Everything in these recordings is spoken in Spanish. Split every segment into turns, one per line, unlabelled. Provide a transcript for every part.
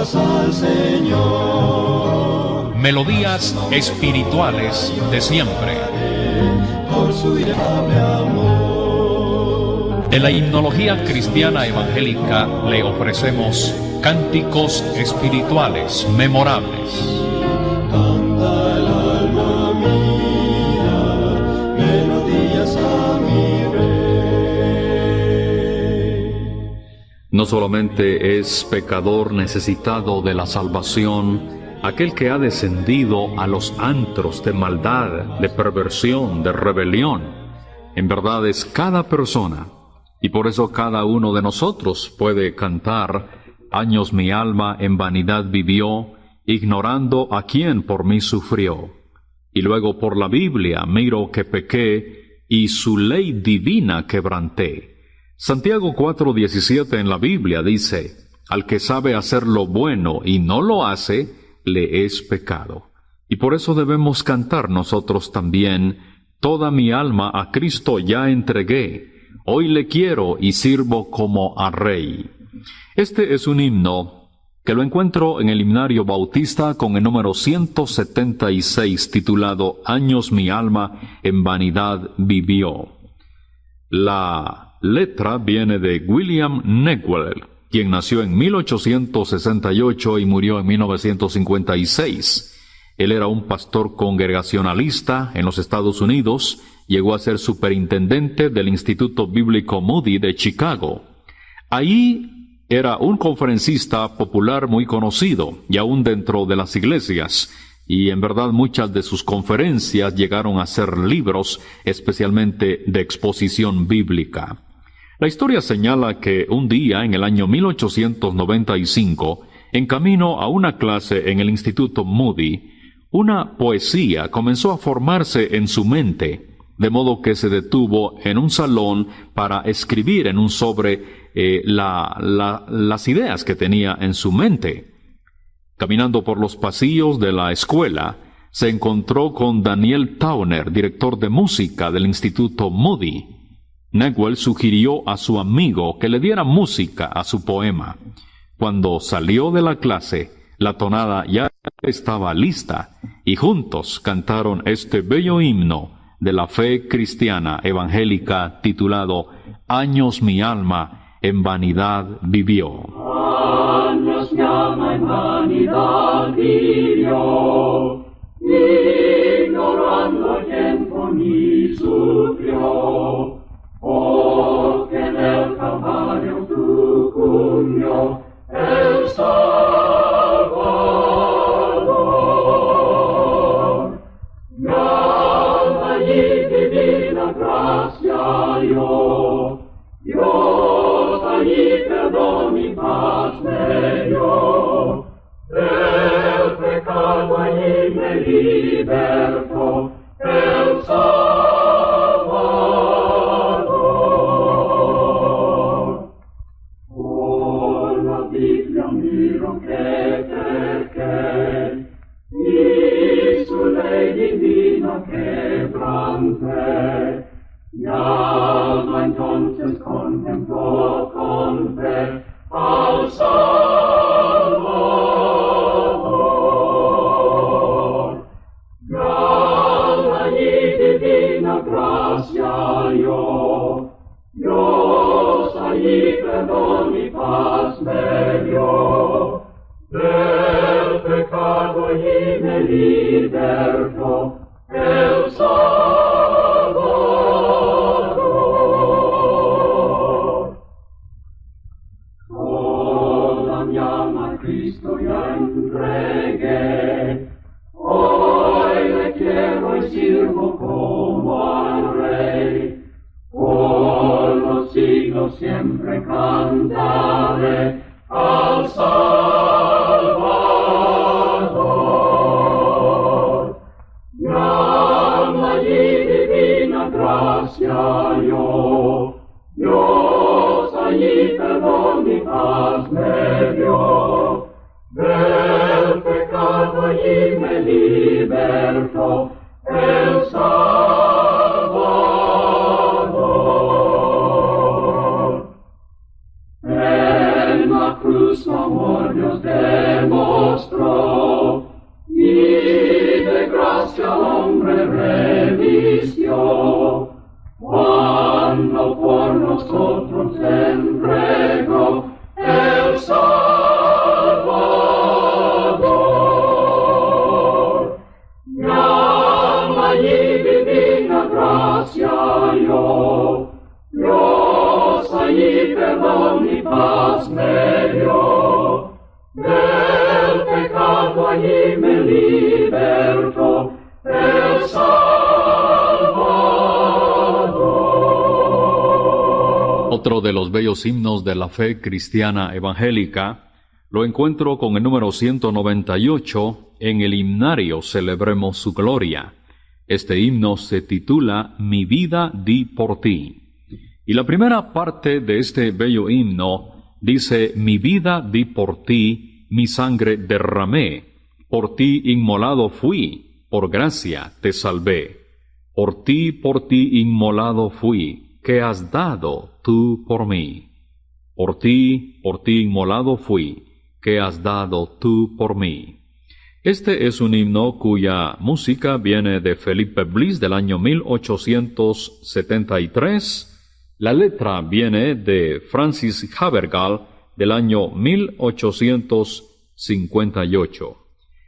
alabanzas al Señor.
Melodías espirituales de siempre.
Por su amor.
De la himnología cristiana evangélica le ofrecemos cánticos espirituales memorables.
No solamente es pecador necesitado de la salvación, aquel que ha descendido a los antros de maldad, de perversión, de rebelión. En verdad es cada persona, y por eso cada uno de nosotros puede cantar, años mi alma en vanidad vivió, ignorando a quien por mí sufrió. Y luego por la Biblia miro que pequé, y su ley divina quebranté. Santiago 4:17 en la Biblia dice, Al que sabe hacer lo bueno y no lo hace, le es pecado. Y por eso debemos cantar nosotros también, Toda mi alma a Cristo ya entregué, hoy le quiero y sirvo como a Rey. Este es un himno que lo encuentro en el himnario bautista con el número 176 titulado Años mi alma en vanidad vivió. La letra viene de William Negwell, quien nació en 1868 y murió en 1956. Él era un pastor congregacionalista en los Estados Unidos, llegó a ser superintendente del Instituto Bíblico Moody de Chicago. Ahí era un conferencista popular muy conocido, y aún dentro de las iglesias, y en verdad muchas de sus conferencias llegaron a ser libros, especialmente de exposición bíblica. La historia señala que un día, en el año 1895, en camino a una clase en el Instituto Moody, una poesía comenzó a formarse en su mente, de modo que se detuvo en un salón para escribir en un sobre eh, las ideas que tenía en su mente. Caminando por los pasillos de la escuela, se encontró con Daniel Towner, director de música del Instituto Moody. Newell sugirió a su amigo que le diera música a su poema. Cuando salió de la clase, la tonada ya estaba lista y juntos cantaron este bello himno de la fe cristiana evangélica titulado Años mi alma en vanidad vivió.
Sucumbió el Salvador.
Himnos de la fe cristiana evangélica lo encuentro con el número 198 en el himnario Celebremos su Gloria. Este himno se titula Mi vida di por ti. Y la primera parte de este bello himno dice Mi vida di por ti, mi sangre derramé, por ti inmolado fui, por gracia te salvé. Por ti, por ti inmolado fui, que has dado tú por mí. Por ti, por ti inmolado fui, que has dado tú por mí. Este es un himno cuya música viene de Felipe Bliss del año 1873. La letra viene de Francis Havergal del año 1858.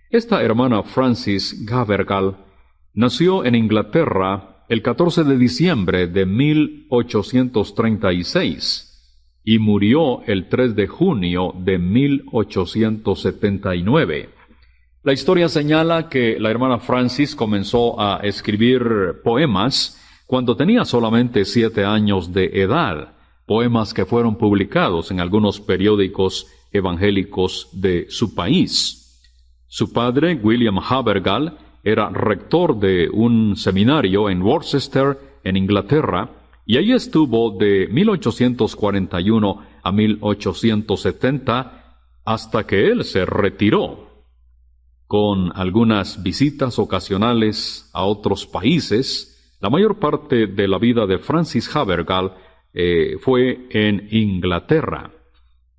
Esta hermana Francis Havergal nació en Inglaterra el 14 de diciembre de 1836 y murió el 3 de junio de 1879. La historia señala que la hermana Francis comenzó a escribir poemas cuando tenía solamente siete años de edad, poemas que fueron publicados en algunos periódicos evangélicos de su país. Su padre, William Habergal, era rector de un seminario en Worcester, en Inglaterra, y allí estuvo de 1841 a 1870 hasta que él se retiró con algunas visitas ocasionales a otros países, la mayor parte de la vida de Francis Havergal eh, fue en Inglaterra.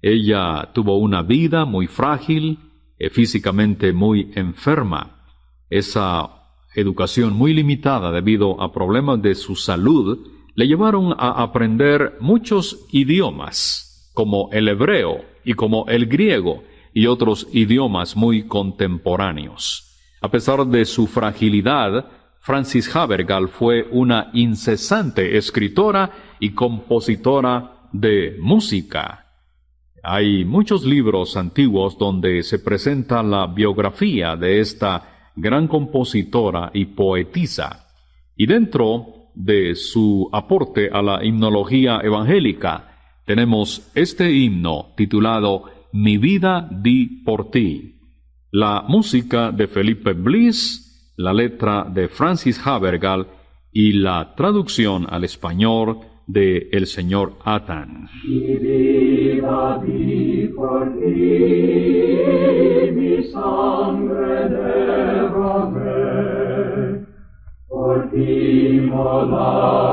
Ella tuvo una vida muy frágil, eh, físicamente muy enferma. Esa educación muy limitada debido a problemas de su salud le llevaron a aprender muchos idiomas, como el hebreo y como el griego, y otros idiomas muy contemporáneos. A pesar de su fragilidad, Francis Havergal fue una incesante escritora y compositora de música. Hay muchos libros antiguos donde se presenta la biografía de esta gran compositora y poetisa. Y dentro de su aporte a la himnología evangélica, tenemos este himno titulado Mi vida di por ti. La música de Felipe Bliss, la letra de Francis Havergal y la traducción al español de el señor Atan.
Ti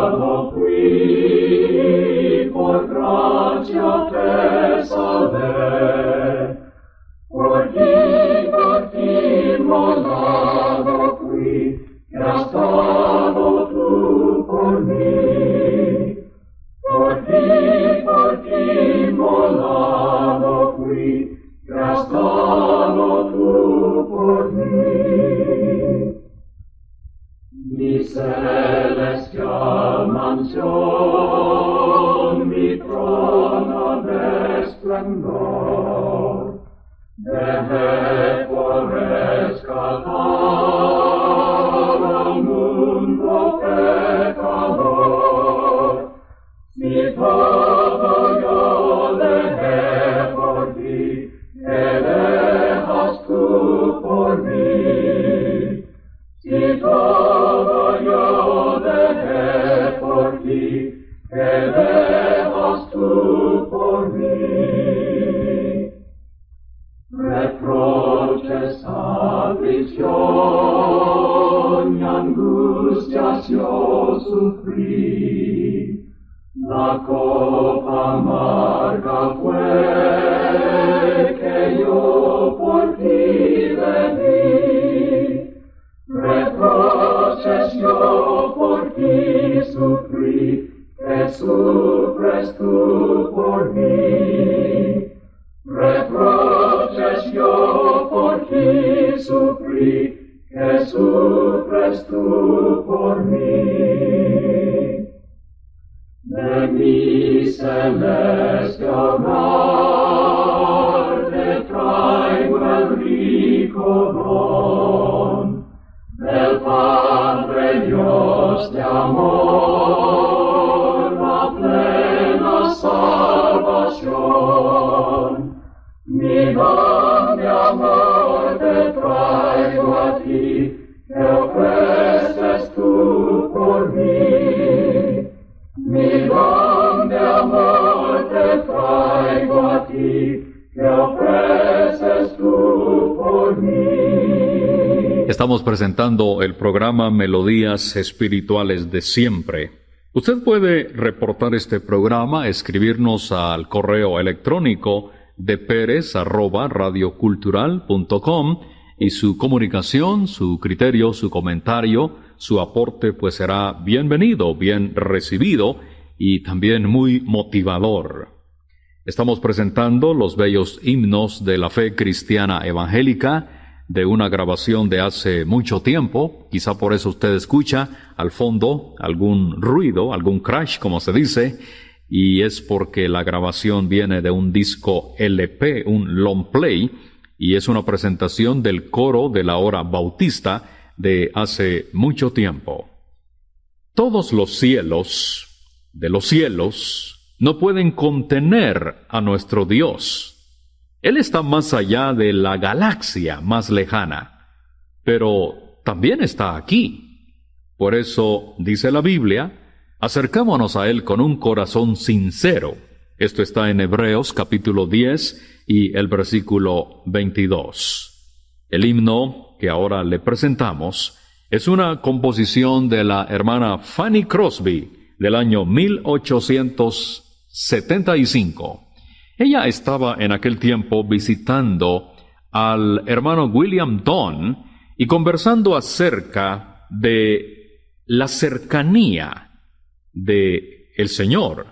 sufri, che sufres tu por mi. De mi celestial morte traigo el rico don, del Padre Dios de amor, la plena salvación. Mi don
Estamos presentando el programa Melodías Espirituales de Siempre. Usted puede reportar este programa, escribirnos al correo electrónico de Pérez radiocultural.com y su comunicación, su criterio, su comentario, su aporte pues será bienvenido, bien recibido y también muy motivador. Estamos presentando los bellos himnos de la fe cristiana evangélica de una grabación de hace mucho tiempo, quizá por eso usted escucha al fondo algún ruido, algún crash como se dice, y es porque la grabación viene de un disco LP, un long play, y es una presentación del coro de la hora bautista de hace mucho tiempo. Todos los cielos, de los cielos, no pueden contener a nuestro Dios. Él está más allá de la galaxia más lejana, pero también está aquí. Por eso, dice la Biblia, acercámonos a Él con un corazón sincero. Esto está en Hebreos capítulo 10 y el versículo 22. El himno que ahora le presentamos es una composición de la hermana Fanny Crosby del año 1875. Ella estaba en aquel tiempo visitando al hermano William Donn y conversando acerca de la cercanía de el Señor.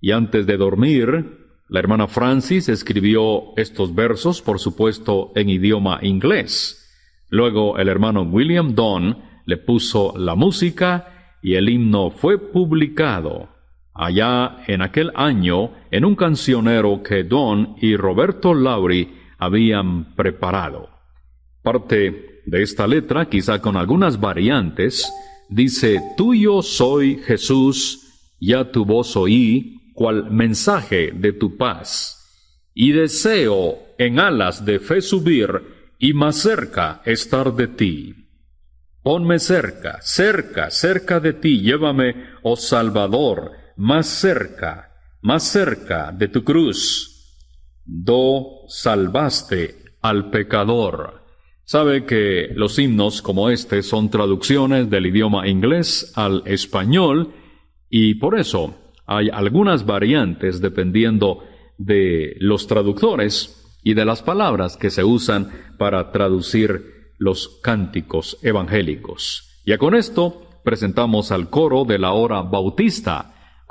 Y antes de dormir, la hermana Francis escribió estos versos, por supuesto, en idioma inglés. Luego el hermano William Donn le puso la música y el himno fue publicado allá en aquel año en un cancionero que Don y Roberto Lauri habían preparado. Parte de esta letra, quizá con algunas variantes, dice, Tuyo soy Jesús, ya tu voz oí, cual mensaje de tu paz, y deseo en alas de fe subir y más cerca estar de ti. Ponme cerca, cerca, cerca de ti, llévame, oh Salvador, más cerca, más cerca de tu cruz. Do salvaste al pecador. Sabe que los himnos como este son traducciones del idioma inglés al español y por eso hay algunas variantes dependiendo de los traductores y de las palabras que se usan para traducir los cánticos evangélicos. Ya con esto presentamos al coro de la hora bautista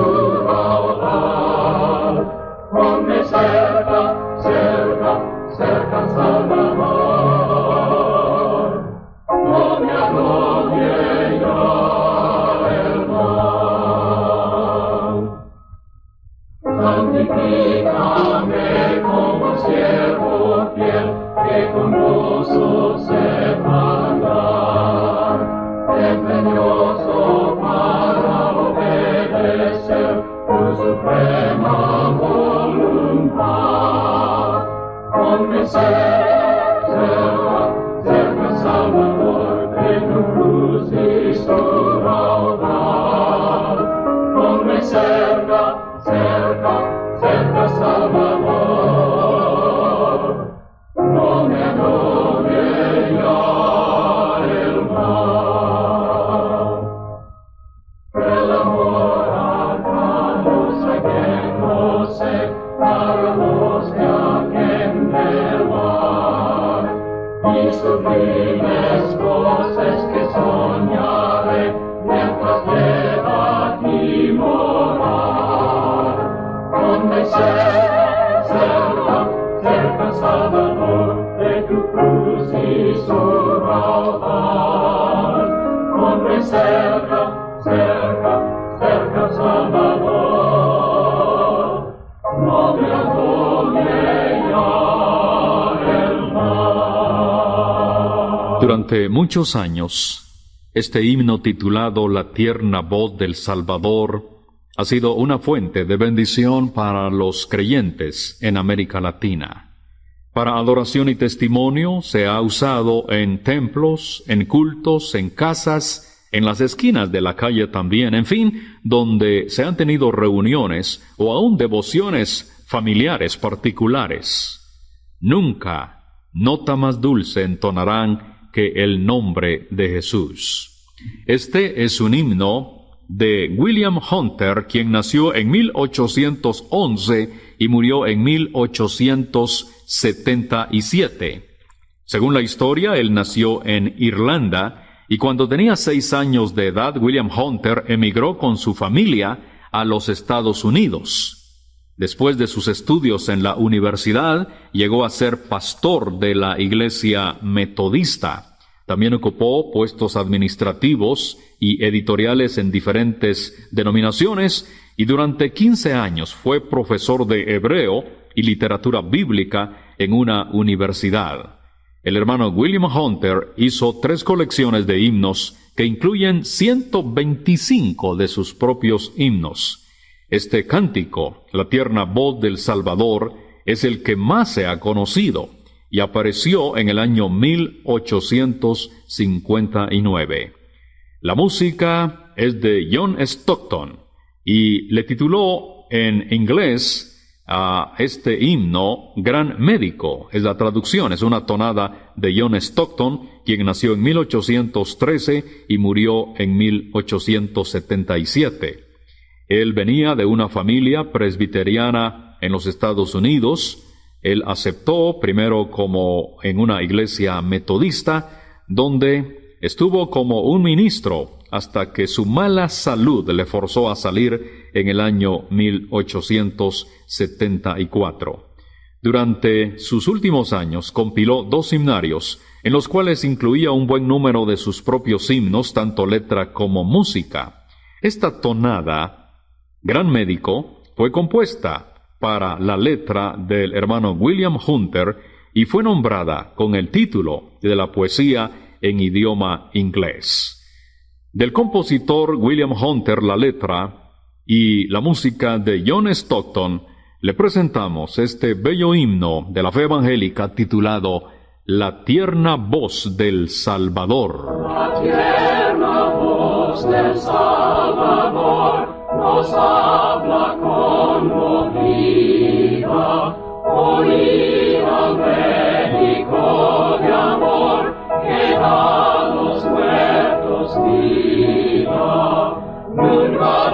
y
Muchos años, este himno titulado La tierna voz del Salvador ha sido una fuente de bendición para los creyentes en América Latina. Para adoración y testimonio se ha usado en templos, en cultos, en casas, en las esquinas de la calle también, en fin, donde se han tenido reuniones o aún devociones familiares particulares. Nunca nota más dulce entonarán que el nombre de Jesús. Este es un himno de William Hunter, quien nació en 1811 y murió en 1877. Según la historia, él nació en Irlanda y cuando tenía seis años de edad, William Hunter emigró con su familia a los Estados Unidos. Después de sus estudios en la universidad, llegó a ser pastor de la iglesia metodista. También ocupó puestos administrativos y editoriales en diferentes denominaciones y durante 15 años fue profesor de hebreo y literatura bíblica en una universidad. El hermano William Hunter hizo tres colecciones de himnos que incluyen 125 de sus propios himnos. Este cántico, la tierna voz del Salvador, es el que más se ha conocido y apareció en el año 1859. La música es de John Stockton y le tituló en inglés a este himno Gran Médico. Es la traducción, es una tonada de John Stockton, quien nació en 1813 y murió en 1877. Él venía de una familia presbiteriana en los Estados Unidos. Él aceptó primero como en una iglesia metodista, donde estuvo como un ministro hasta que su mala salud le forzó a salir en el año 1874. Durante sus últimos años compiló dos himnarios, en los cuales incluía un buen número de sus propios himnos, tanto letra como música. Esta tonada, Gran Médico, fue compuesta para la letra del hermano William Hunter y fue nombrada con el título de la poesía en idioma inglés. Del compositor William Hunter la letra y la música de John Stockton, le presentamos este bello himno de la fe evangélica titulado La tierna voz del Salvador.
La tierna voz del Salvador nos habla conmovida, oír al médico de amor que da a los muertos vida. Nunca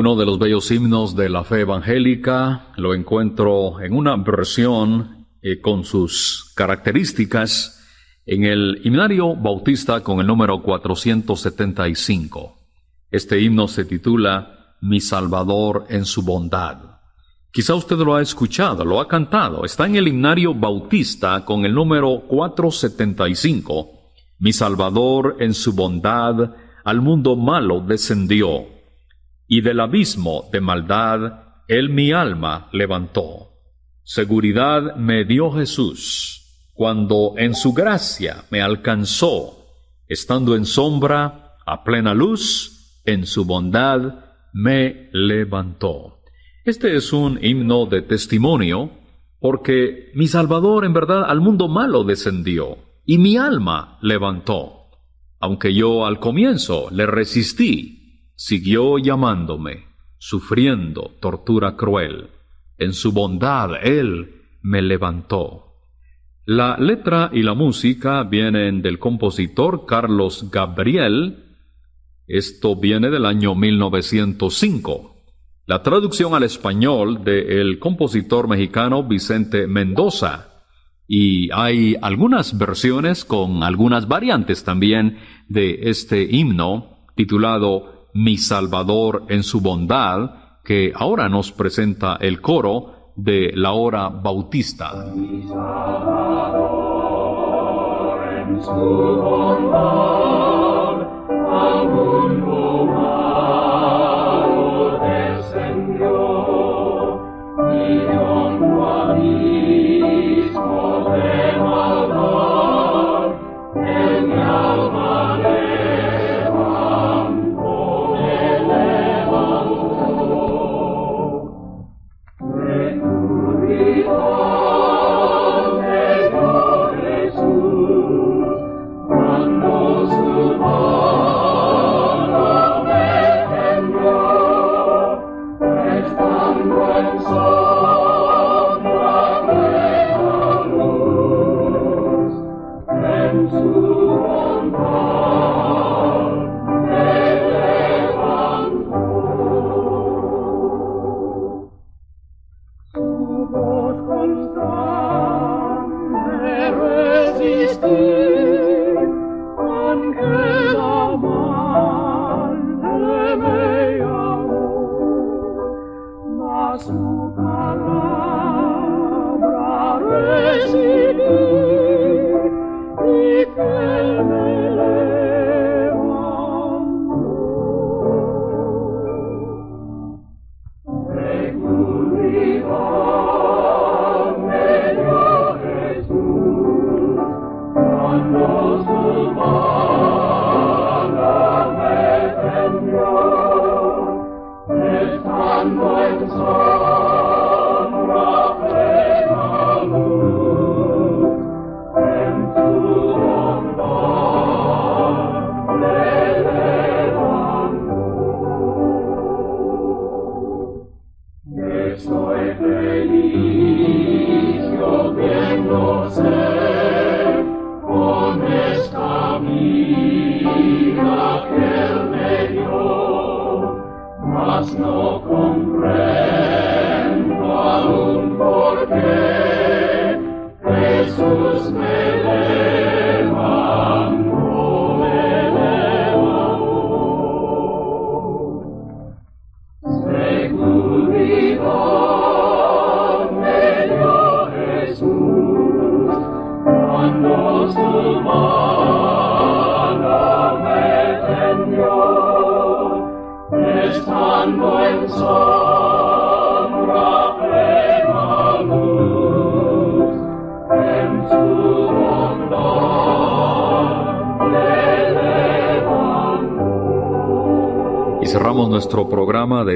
Uno de los bellos himnos de la fe evangélica lo encuentro en una versión eh, con sus características en el himnario bautista con el número 475. Este himno se titula Mi Salvador en su bondad. Quizá usted lo ha escuchado, lo ha cantado. Está en el himnario bautista con el número 475. Mi Salvador en su bondad al mundo malo descendió y del abismo de maldad él mi alma levantó. Seguridad me dio Jesús, cuando en su gracia me alcanzó, estando en sombra, a plena luz, en su bondad me levantó. Este es un himno de testimonio, porque mi Salvador en verdad al mundo malo descendió, y mi alma levantó. Aunque yo al comienzo le resistí, siguió llamándome, sufriendo tortura cruel. En su bondad Él me levantó. La letra y la música vienen del compositor Carlos Gabriel. Esto viene del año 1905. La traducción al español del compositor mexicano Vicente Mendoza. Y hay algunas versiones con algunas variantes también de este himno titulado mi Salvador en su bondad, que ahora nos presenta el coro de la hora bautista.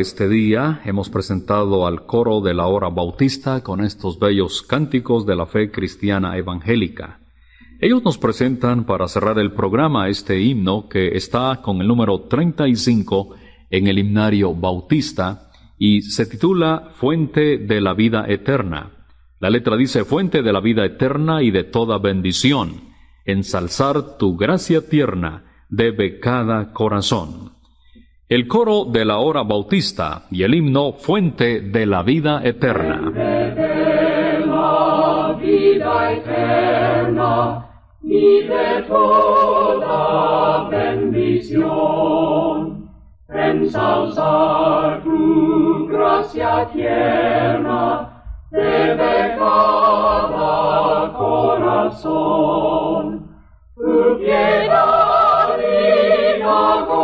Este día hemos presentado al coro de la hora bautista con estos bellos cánticos de la fe cristiana evangélica. Ellos nos presentan para cerrar el programa este himno que está con el número 35 en el himnario bautista y se titula Fuente de la vida eterna. La letra dice Fuente de la vida eterna y de toda bendición. Ensalzar tu gracia tierna debe cada corazón.
El coro de la hora bautista y el himno Fuente de la vida eterna.
la vida eterna y de toda bendición. Ensalzar tu gracia tierna debe cada corazón. Tu piedad inagotable,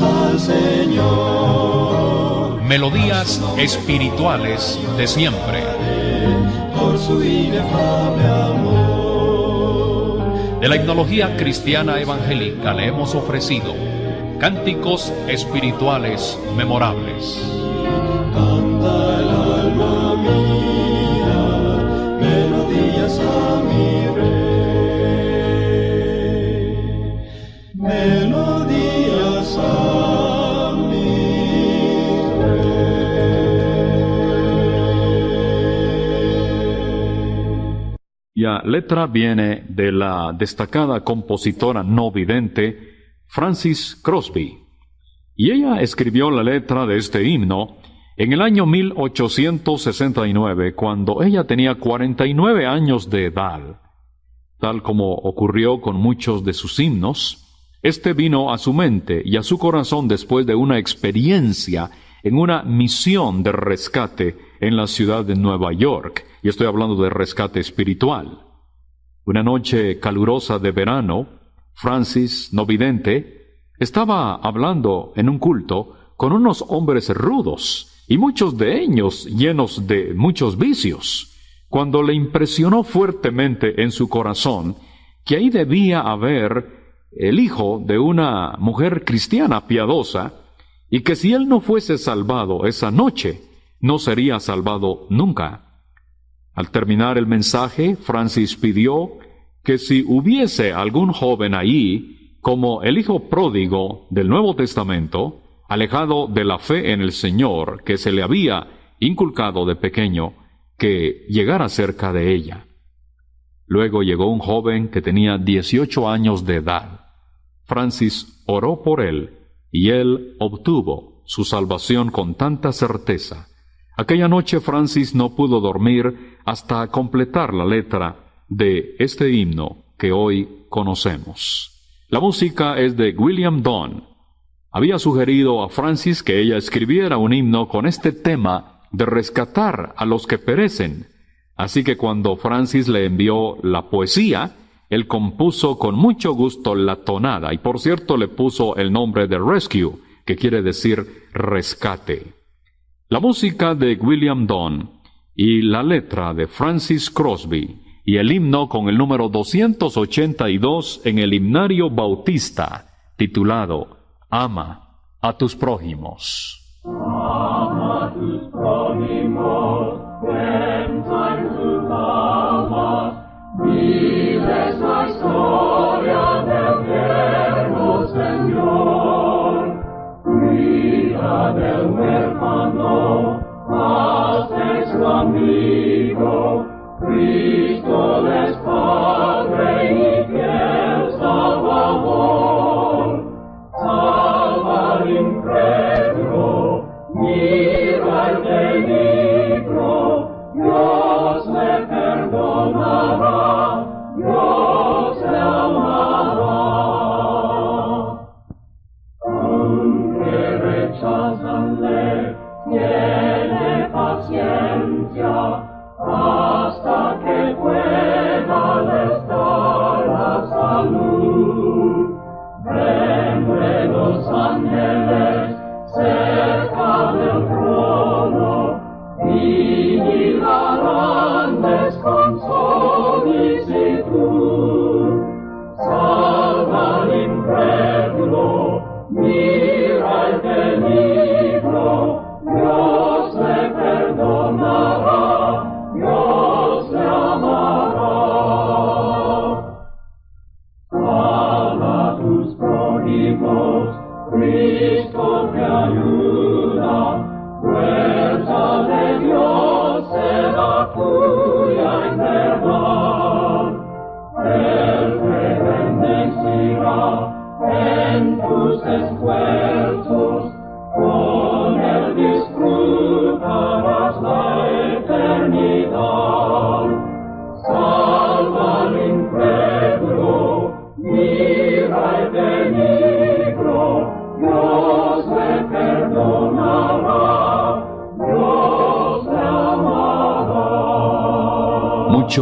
alabanzas al Señor.
Melodías espirituales de siempre.
Por su inefable amor.
De la etnología cristiana evangélica le hemos ofrecido cánticos espirituales memorables.
Letra viene de la destacada compositora no vidente Francis Crosby, y ella escribió la letra de este himno en el año 1869, cuando ella tenía 49 años de edad. Tal como ocurrió con muchos de sus himnos, este vino a su mente y a su corazón después de una experiencia en una misión de rescate en la ciudad de Nueva York, y estoy hablando de rescate espiritual. Una noche calurosa de verano, Francis, no vidente, estaba hablando en un culto con unos hombres rudos, y muchos de ellos llenos de muchos vicios, cuando le impresionó fuertemente en su corazón que ahí debía haber el hijo de una mujer cristiana piadosa, y que si él no fuese salvado esa noche, no sería salvado nunca. Al terminar el mensaje, Francis pidió que si hubiese algún joven allí, como el hijo pródigo del Nuevo Testamento, alejado de la fe en el Señor que se le había inculcado de pequeño, que llegara cerca de ella. Luego llegó un joven que tenía 18 años de edad. Francis oró por él y él obtuvo su salvación con tanta certeza. Aquella noche Francis no pudo dormir hasta completar la letra de este himno que hoy conocemos. La música es de William Donn. Había sugerido a Francis que ella escribiera un himno con este tema de rescatar a los que perecen. Así que cuando Francis le envió la poesía, él compuso con mucho gusto la tonada y por cierto le puso el nombre de Rescue que quiere decir rescate. La música de William Donn y la letra de Francis Crosby y el himno con el número 282 en el himnario bautista, titulado Ama a tus prójimos.
Amigo,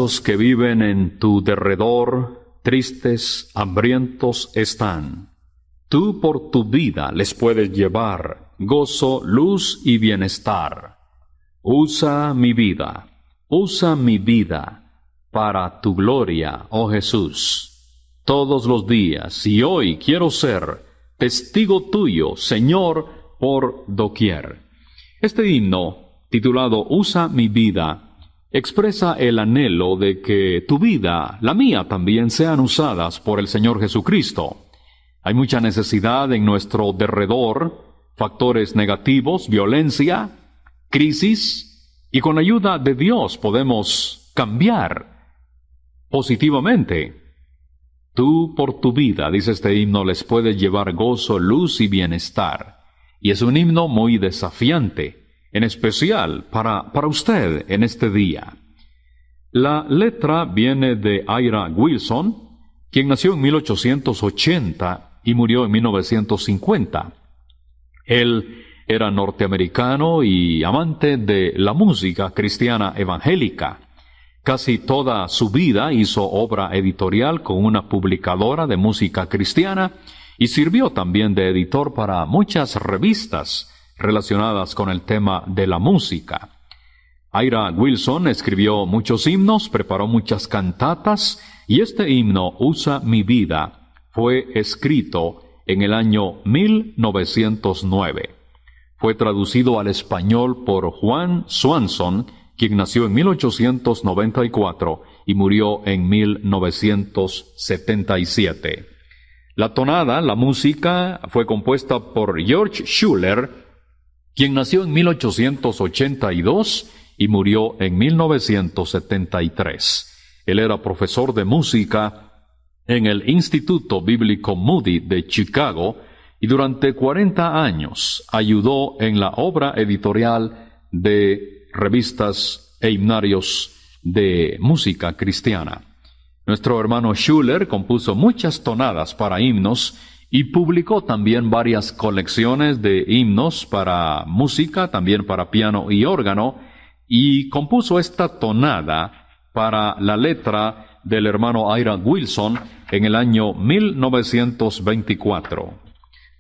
Que
viven en tu derredor, tristes, hambrientos están. Tú por tu vida les puedes llevar gozo, luz y bienestar. Usa mi vida, usa mi vida para tu gloria, oh Jesús. Todos los días y hoy quiero ser testigo tuyo, Señor, por doquier. Este himno, titulado Usa mi vida, expresa el anhelo de que tu vida, la mía también, sean usadas por el Señor Jesucristo. Hay mucha necesidad en nuestro derredor, factores negativos, violencia, crisis, y con ayuda de Dios podemos cambiar positivamente. Tú por tu vida, dice este himno, les puedes llevar gozo, luz y bienestar. Y es un himno muy desafiante, en especial para, para usted en este día. La letra viene de Ira Wilson, quien nació en 1880 y murió en 1950. Él era norteamericano y amante de la música cristiana evangélica. Casi toda su vida hizo obra editorial con una publicadora de música cristiana y sirvió también de editor para muchas revistas relacionadas con el tema de la música. Ira Wilson escribió muchos himnos, preparó muchas cantatas y este himno Usa mi vida fue escrito en el año 1909. Fue traducido al español por Juan Swanson, quien nació en 1894 y murió en 1977. La tonada, la música, fue compuesta por George Schuller, quien nació en 1882 y murió en 1973. Él era profesor de música en el Instituto Bíblico Moody de Chicago y durante 40 años ayudó en la obra editorial de revistas e himnarios de música cristiana. Nuestro hermano Schuller compuso muchas tonadas para himnos y publicó también varias colecciones de himnos para música, también para piano y órgano, y compuso esta tonada para la letra del hermano Ira Wilson en el año 1924.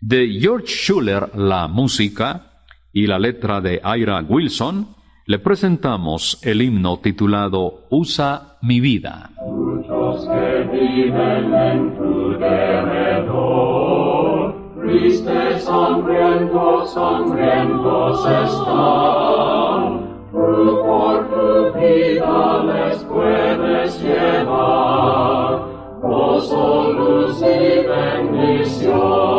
De George Schuller, la música y la letra de Ira Wilson, le presentamos el himno titulado Usa mi vida.
Muchos que viven en tu derredor, tristes, hambrientos, hambrientos están. Tú por tu vida les puedes llevar gozo, luz y bendición.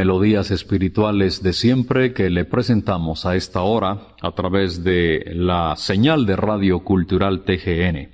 Melodías Espirituales de siempre que le presentamos a esta hora a través de la señal de Radio Cultural TGN.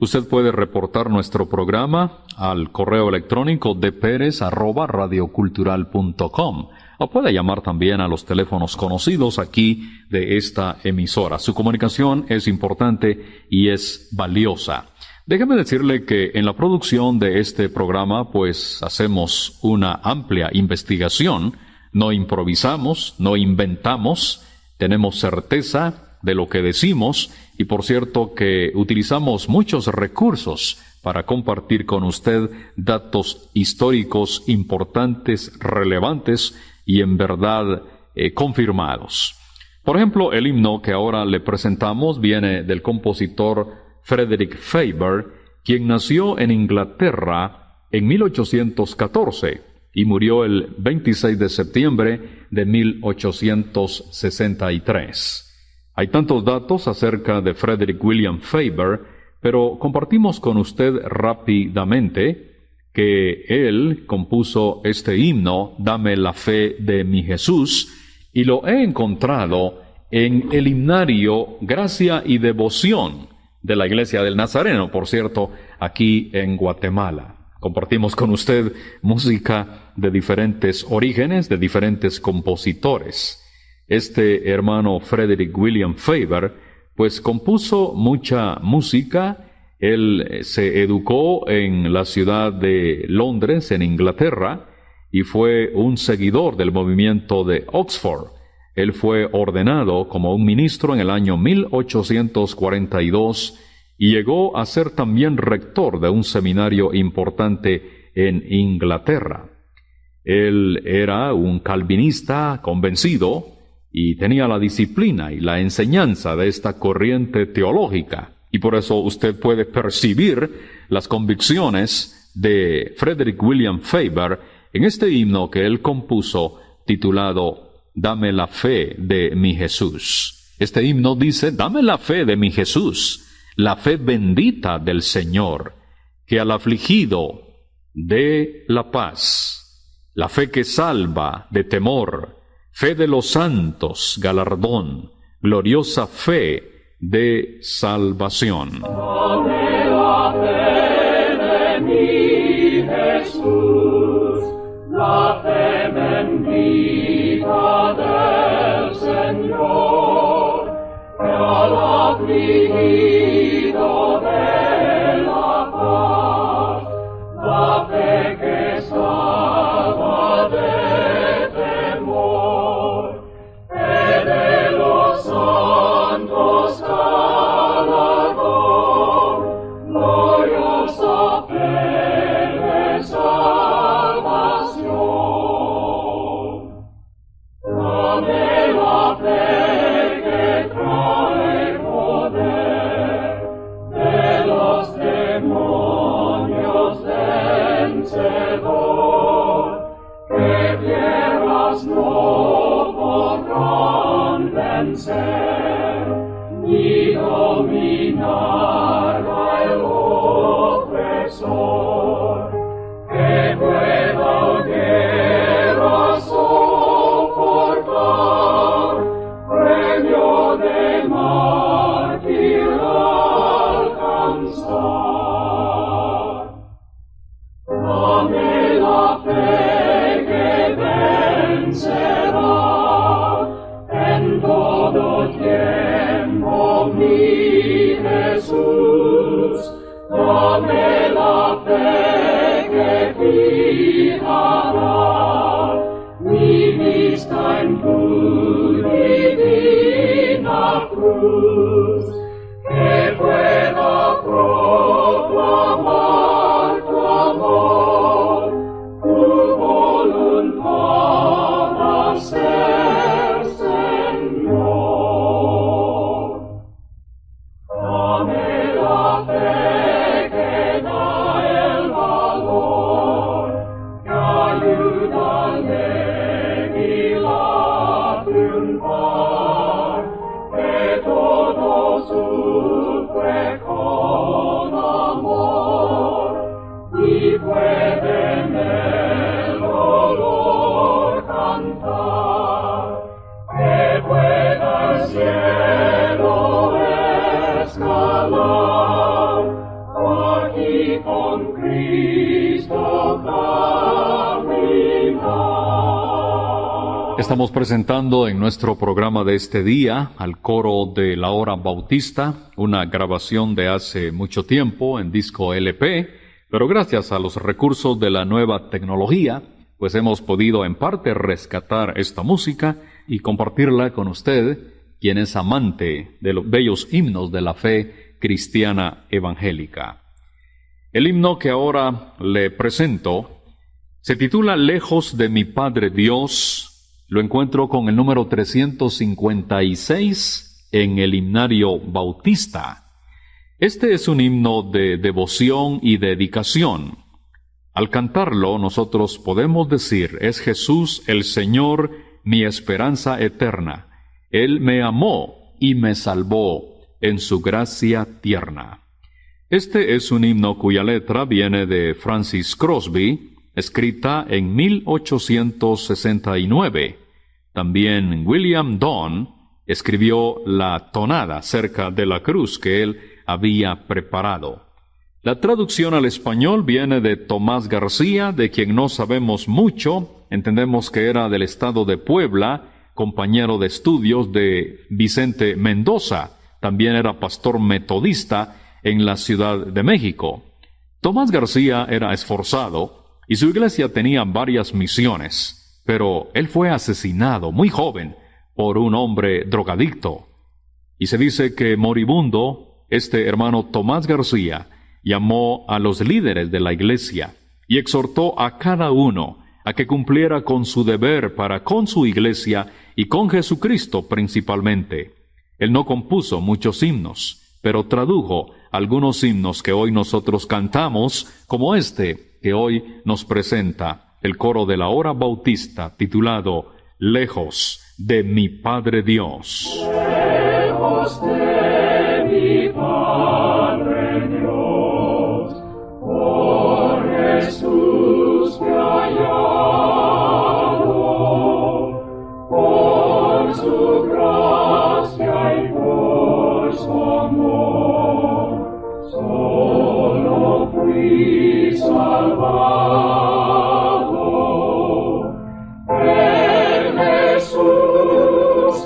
Usted puede reportar nuestro programa al correo electrónico de Pérez arroba radiocultural.com o puede llamar también a los teléfonos conocidos aquí de esta emisora. Su comunicación es importante y es valiosa. Déjeme decirle que en la producción de este programa pues hacemos una amplia investigación, no improvisamos, no inventamos, tenemos certeza de lo que decimos. Y por cierto que utilizamos muchos recursos para compartir con usted datos históricos importantes, relevantes y en verdad eh, confirmados. Por ejemplo, el himno que ahora le presentamos viene del compositor Frederick Faber quien nació en Inglaterra en 1814 y murió el 26 de septiembre de 1863. Hay tantos datos acerca de Frederick William Faber, pero compartimos con usted rápidamente que él compuso este himno, Dame la fe de mi Jesús, y lo he encontrado en el himnario Gracia y Devoción de la Iglesia del Nazareno, por cierto, aquí en Guatemala. Compartimos con usted música de diferentes orígenes, de diferentes compositores. Este hermano Frederick William Faber, pues compuso mucha música. Él eh, se educó en la ciudad de Londres, en Inglaterra, y fue un seguidor del movimiento de Oxford. Él fue ordenado como un ministro en el año 1842 y llegó a ser también rector de un seminario importante en Inglaterra. Él era un calvinista convencido y tenía la disciplina y la enseñanza de esta corriente teológica. Y por eso usted puede percibir las convicciones de Frederick William Faber en este himno que él compuso titulado Dame la fe de mi Jesús. Este himno dice, Dame la fe de mi Jesús la fe bendita del Señor, que al afligido dé la paz, la fe que salva de temor, fe de los santos, galardón, gloriosa fe de salvación.
Bendita del Señor, que al Principor, que quieras no podrán vencer, ni dominar
al. vinceva en
todo tiempo mi Jesús dame la fe que guiará mi vista
nuestro programa de este día al coro de la hora bautista, una grabación de hace mucho tiempo en disco LP, pero gracias a los recursos de la nueva tecnología, pues hemos podido en parte rescatar esta música y compartirla con usted, quien es amante de los bellos himnos de la fe cristiana evangélica. El himno que ahora le presento se titula Lejos de mi Padre Dios, lo encuentro con el número 356 en el himnario bautista. Este es un himno de devoción y dedicación. Al cantarlo nosotros podemos decir, es Jesús el Señor, mi esperanza eterna. Él me amó y me salvó en su gracia tierna. Este es un himno cuya letra viene de Francis Crosby, escrita en 1869. También William Donn escribió la tonada cerca de la cruz que él había preparado. La traducción al español viene de Tomás García, de quien no sabemos mucho, entendemos que era del estado de Puebla, compañero de estudios de Vicente Mendoza, también era pastor metodista en la Ciudad de México. Tomás García era esforzado y su iglesia tenía varias misiones, pero él fue asesinado muy joven por un hombre drogadicto. Y se dice que moribundo este hermano Tomás García llamó a los líderes de la iglesia y exhortó a cada uno a que cumpliera con su deber para con su iglesia y con Jesucristo principalmente. Él no compuso muchos himnos, pero tradujo algunos himnos que hoy nosotros cantamos, como este que hoy nos presenta el coro de la hora bautista titulado Lejos de mi Padre Dios.
Lejos de mi Padre Dios, por Jesús me ha hallado, por su gracia y por su amor, solo fui salvavo per me sus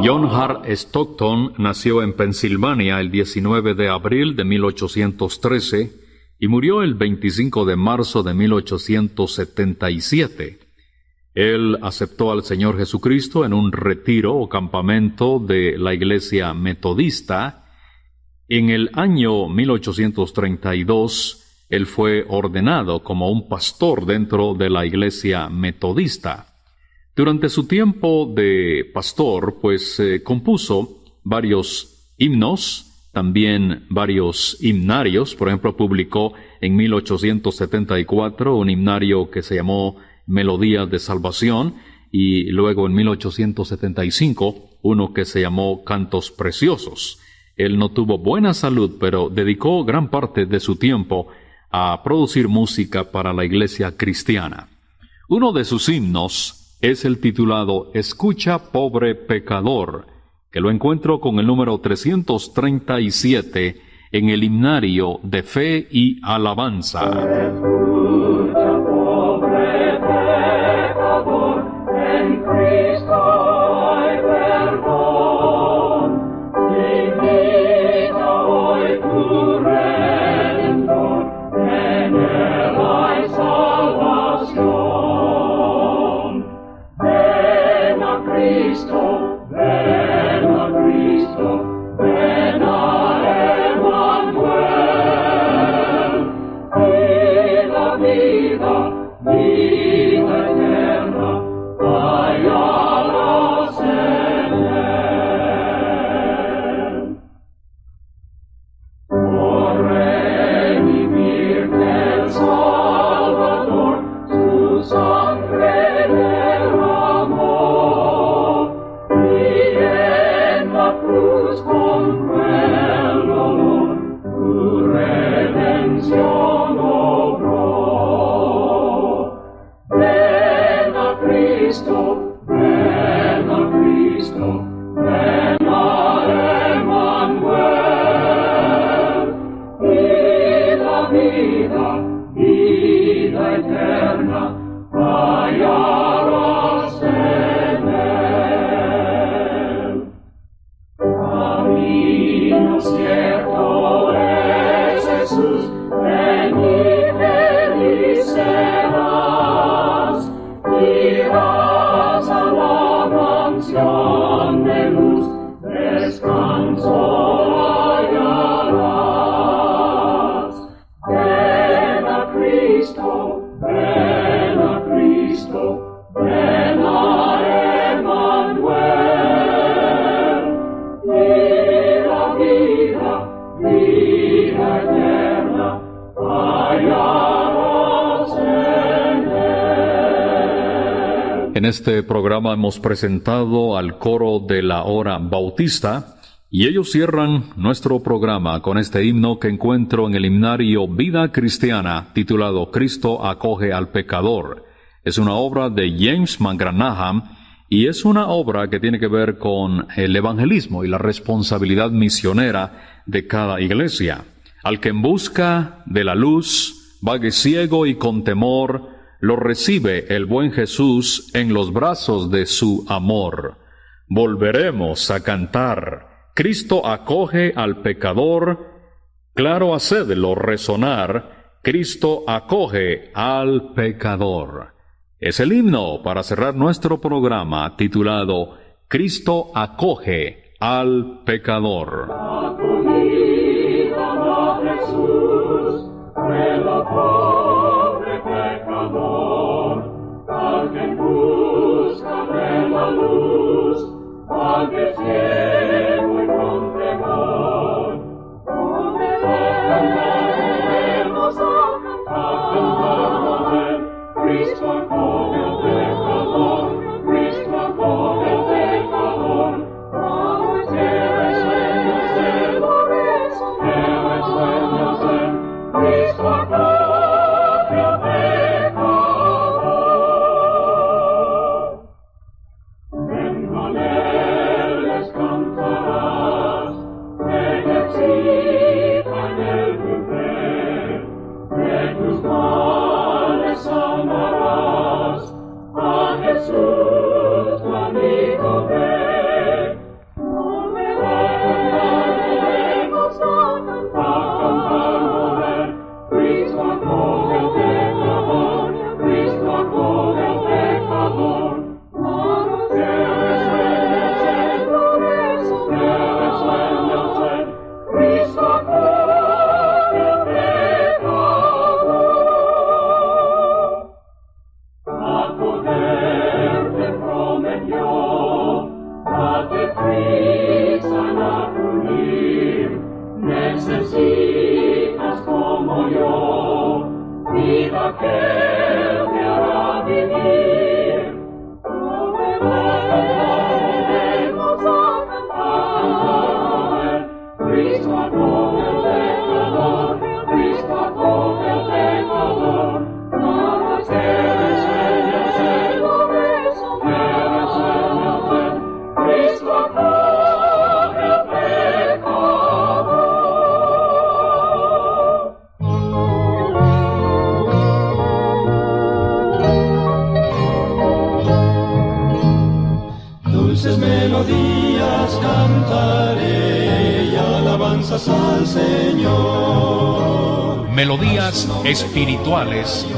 John Hart Stockton nació en Pensilvania el 19 de abril de 1813 y murió el 25 de marzo de 1877. Él aceptó al Señor Jesucristo en un retiro o campamento de la iglesia metodista. En el año 1832, él fue ordenado como un pastor dentro de la iglesia metodista. Durante su tiempo de pastor, pues compuso varios himnos, también varios himnarios. Por ejemplo, publicó en 1874 un himnario que se llamó Melodías de Salvación y luego en 1875 uno que se llamó Cantos Preciosos.
Él no tuvo buena salud, pero dedicó gran parte de su tiempo a producir música para la iglesia cristiana. Uno de sus himnos es el titulado Escucha, pobre pecador, que lo encuentro con el número 337 en el himnario de fe y alabanza. Hemos presentado al coro de la hora bautista y ellos cierran nuestro programa con este himno que encuentro en el himnario Vida Cristiana titulado Cristo acoge al pecador. Es una obra de James McGranaham y es una obra que tiene que ver con el evangelismo y la responsabilidad misionera de cada iglesia. Al que en busca de la luz vague ciego y con temor, lo recibe el buen Jesús en los brazos de su amor. Volveremos a cantar. Cristo acoge al pecador. Claro hacedlo resonar. Cristo acoge al pecador. Es el himno para cerrar nuestro programa titulado Cristo acoge al pecador.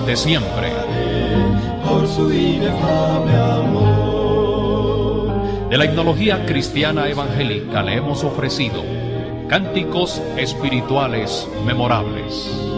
De siempre.
Por su inefable amor.
De la Etnología Cristiana Evangélica le hemos ofrecido cánticos espirituales memorables.